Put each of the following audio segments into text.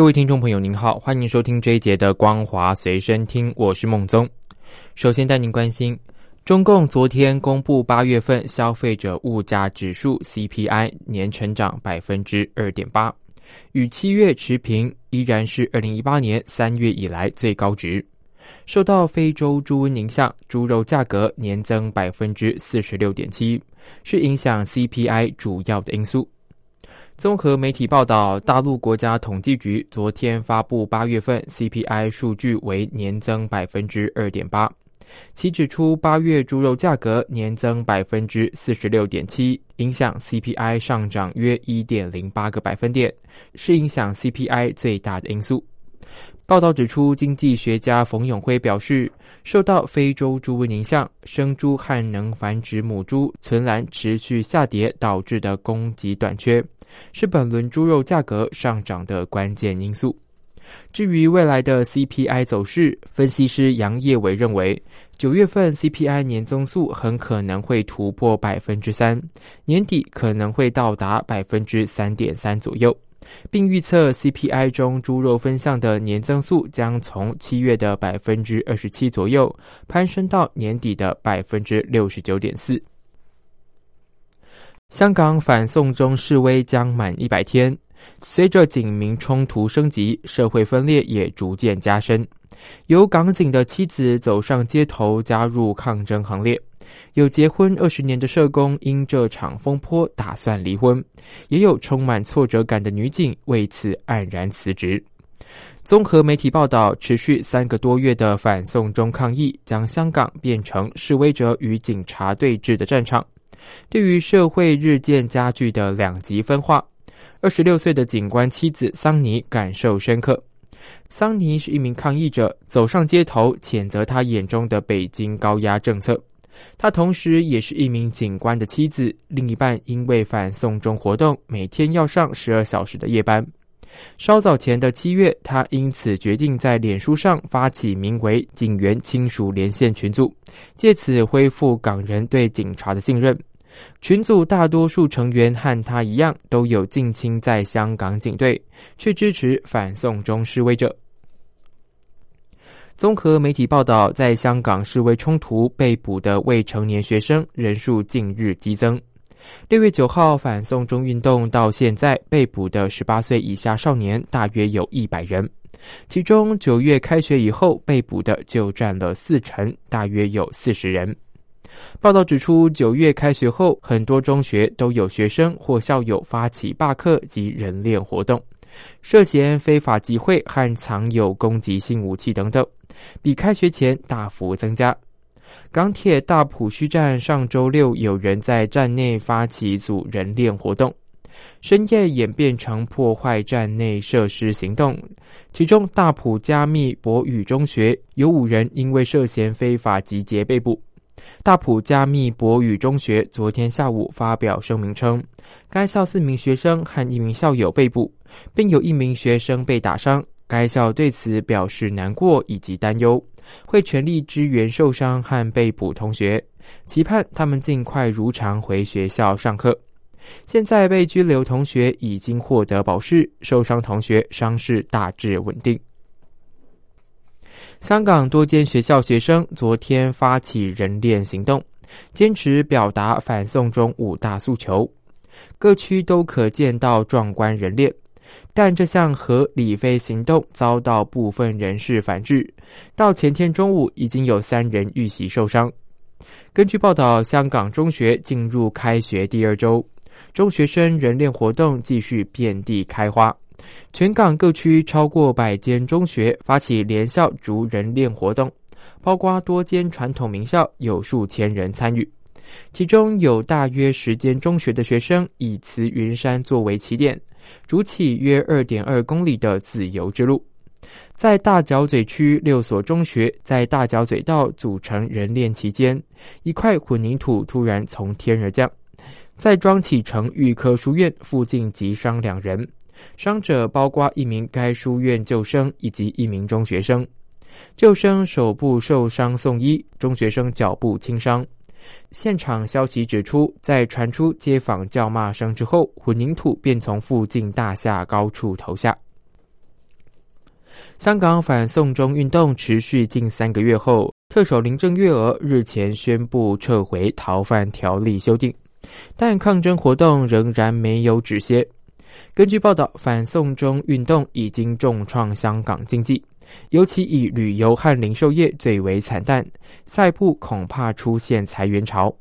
各位听众朋友，您好，欢迎收听这一节的光华随身听，我是孟宗。首先带您关心，中共昨天公布八月份消费者物价指数 CPI 年成长百分之二点八，与七月持平，依然是二零一八年三月以来最高值。受到非洲猪瘟影响，猪肉价格年增百分之四十六点七，是影响 CPI 主要的因素。综合媒体报道，大陆国家统计局昨天发布八月份 CPI 数据为年增百分之二点八，其指出八月猪肉价格年增百分之四十六点七，影响 CPI 上涨约一点零八个百分点，是影响 CPI 最大的因素。报道指出，经济学家冯永辉表示，受到非洲猪瘟影响，生猪和能繁殖母猪存栏持续下跌导致的供给短缺。是本轮猪肉价格上涨的关键因素。至于未来的 CPI 走势，分析师杨业伟认为，九月份 CPI 年增速很可能会突破百分之三，年底可能会到达百分之三点三左右，并预测 CPI 中猪肉分项的年增速将从七月的百分之二十七左右攀升到年底的百分之六十九点四。香港反送中示威将满一百天，随着警民冲突升级，社会分裂也逐渐加深。有港警的妻子走上街头加入抗争行列，有结婚二十年的社工因这场风波打算离婚，也有充满挫折感的女警为此黯然辞职。综合媒体报道，持续三个多月的反送中抗议，将香港变成示威者与警察对峙的战场。对于社会日渐加剧的两极分化，二十六岁的警官妻子桑尼感受深刻。桑尼是一名抗议者，走上街头谴责他眼中的北京高压政策。他同时也是一名警官的妻子，另一半因为反送中活动，每天要上十二小时的夜班。稍早前的七月，他因此决定在脸书上发起名为“警员亲属连线”群组，借此恢复港人对警察的信任。群组大多数成员和他一样，都有近亲在香港警队，却支持反送中示威者。综合媒体报道，在香港示威冲突被捕的未成年学生人数近日激增。六月九号反送中运动到现在被捕的十八岁以下少年大约有一百人，其中九月开学以后被捕的就占了四成，大约有四十人。报道指出，九月开学后，很多中学都有学生或校友发起罢课及人链活动，涉嫌非法集会和藏有攻击性武器等等，比开学前大幅增加。港铁大埔墟站上周六有人在站内发起组人链活动，深夜演变成破坏站内设施行动，其中大埔加密博宇中学有五人因为涉嫌非法集结被捕。大埔加密博宇中学昨天下午发表声明称，该校四名学生和一名校友被捕，并有一名学生被打伤。该校对此表示难过以及担忧，会全力支援受伤和被捕同学，期盼他们尽快如常回学校上课。现在被拘留同学已经获得保释，受伤同学伤势大致稳定。香港多间学校学生昨天发起人链行动，坚持表达反送中五大诉求。各区都可见到壮观人链，但这项和理非行动遭到部分人士反制。到前天中午，已经有三人遇袭受伤。根据报道，香港中学进入开学第二周，中学生人链活动继续遍地开花。全港各区超过百间中学发起联校逐人练活动，包括多间传统名校，有数千人参与。其中有大约十间中学的学生以慈云山作为起点，筑起约二点二公里的自由之路。在大角嘴区六所中学在大角嘴道组成人链期间，一块混凝土突然从天而降，在庄启成预科书院附近击伤两人，伤者包括一名该书院救生以及一名中学生。救生手部受伤送医，中学生脚部轻伤。现场消息指出，在传出街坊叫骂声之后，混凝土便从附近大厦高处投下。香港反送中运动持续近三个月后，特首林郑月娥日前宣布撤回逃犯条例修订，但抗争活动仍然没有止歇。根据报道，反送中运动已经重创香港经济。尤其以旅游和零售业最为惨淡，下一步恐怕出现裁员潮。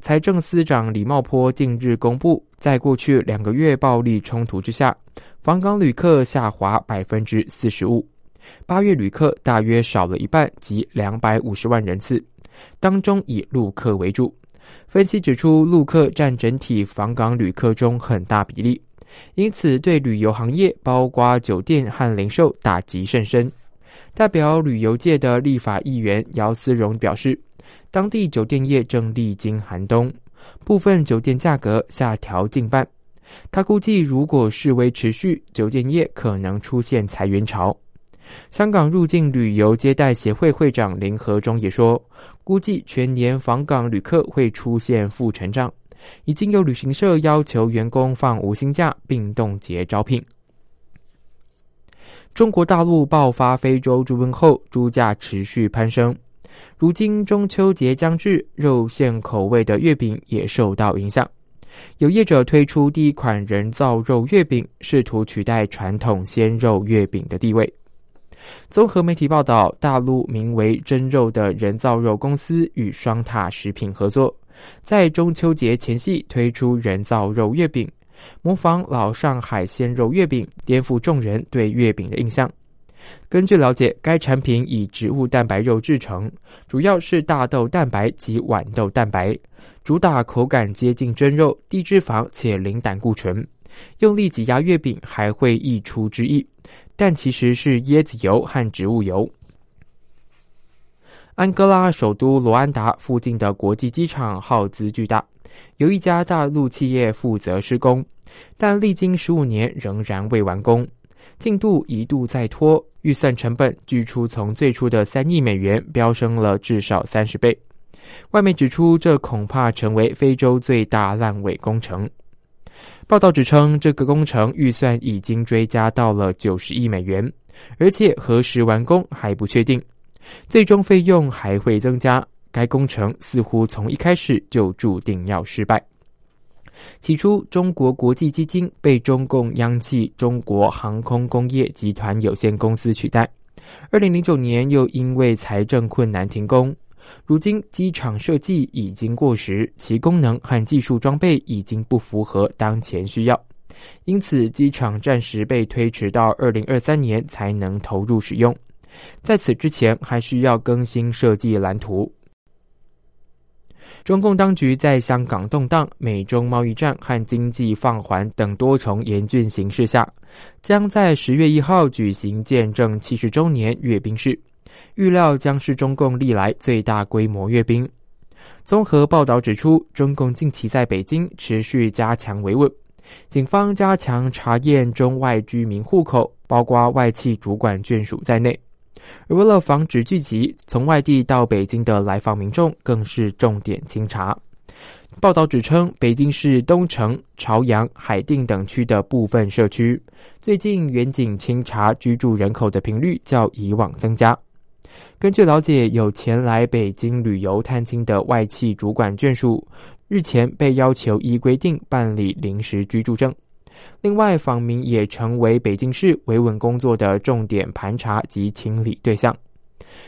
财政司长李茂波近日公布，在过去两个月暴力冲突之下，访港旅客下滑百分之四十五，八月旅客大约少了一半，即两百五十万人次，当中以陆客为主。分析指出，陆客占整体访港旅客中很大比例。因此，对旅游行业，包括酒店和零售，打击甚深。代表旅游界的立法议员姚思荣表示，当地酒店业正历经寒冬，部分酒店价格下调近半。他估计，如果示威持续，酒店业可能出现裁员潮。香港入境旅游接待协会会长林和忠也说，估计全年访港旅客会出现负成长。已经有旅行社要求员工放无薪假，并冻结招聘。中国大陆爆发非洲猪瘟后，猪价持续攀升。如今中秋节将至，肉馅口味的月饼也受到影响。有业者推出第一款人造肉月饼，试图取代传统鲜肉月饼的地位。综合媒体报道，大陆名为“真肉”的人造肉公司与双塔食品合作。在中秋节前夕推出人造肉月饼，模仿老上海鲜肉月饼，颠覆众人对月饼的印象。根据了解，该产品以植物蛋白肉制成，主要是大豆蛋白及豌豆蛋白，主打口感接近真肉、低脂肪且零胆固醇。用力挤压月饼还会溢出汁液，但其实是椰子油和植物油。安哥拉首都罗安达附近的国际机场耗资巨大，由一家大陆企业负责施工，但历经十五年仍然未完工，进度一度再拖，预算成本据出从最初的三亿美元飙升了至少三十倍。外媒指出，这恐怕成为非洲最大烂尾工程。报道指称，这个工程预算已经追加到了九十亿美元，而且何时完工还不确定。最终费用还会增加，该工程似乎从一开始就注定要失败。起初，中国国际基金被中共央企中国航空工业集团有限公司取代，二零零九年又因为财政困难停工。如今，机场设计已经过时，其功能和技术装备已经不符合当前需要，因此机场暂时被推迟到二零二三年才能投入使用。在此之前，还需要更新设计蓝图。中共当局在香港动荡、美中贸易战和经济放缓等多重严峻形势下，将在十月一号举行见证七十周年阅兵式，预料将是中共历来最大规模阅兵。综合报道指出，中共近期在北京持续加强维稳，警方加强查验中外居民户口，包括外企主管眷属在内。而为了防止聚集，从外地到北京的来访民众更是重点清查。报道指称，北京市东城、朝阳、海淀等区的部分社区，最近远景清查居住人口的频率较以往增加。根据了解，有前来北京旅游探亲的外企主管眷属，日前被要求依规定办理临时居住证。另外，访民也成为北京市维稳工作的重点盘查及清理对象。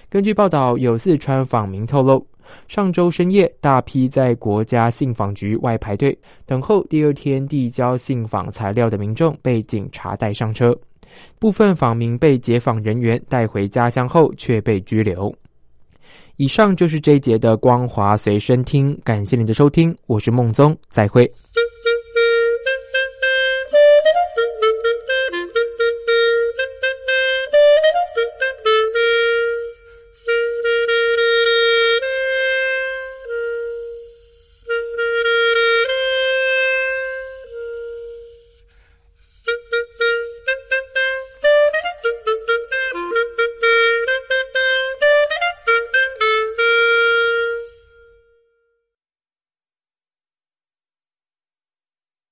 根据报道，有四川访民透露，上周深夜，大批在国家信访局外排队等候第二天递交信访材料的民众被警察带上车，部分访民被解访人员带回家乡后却被拘留。以上就是这一节的光华随身听，感谢您的收听，我是孟宗，再会。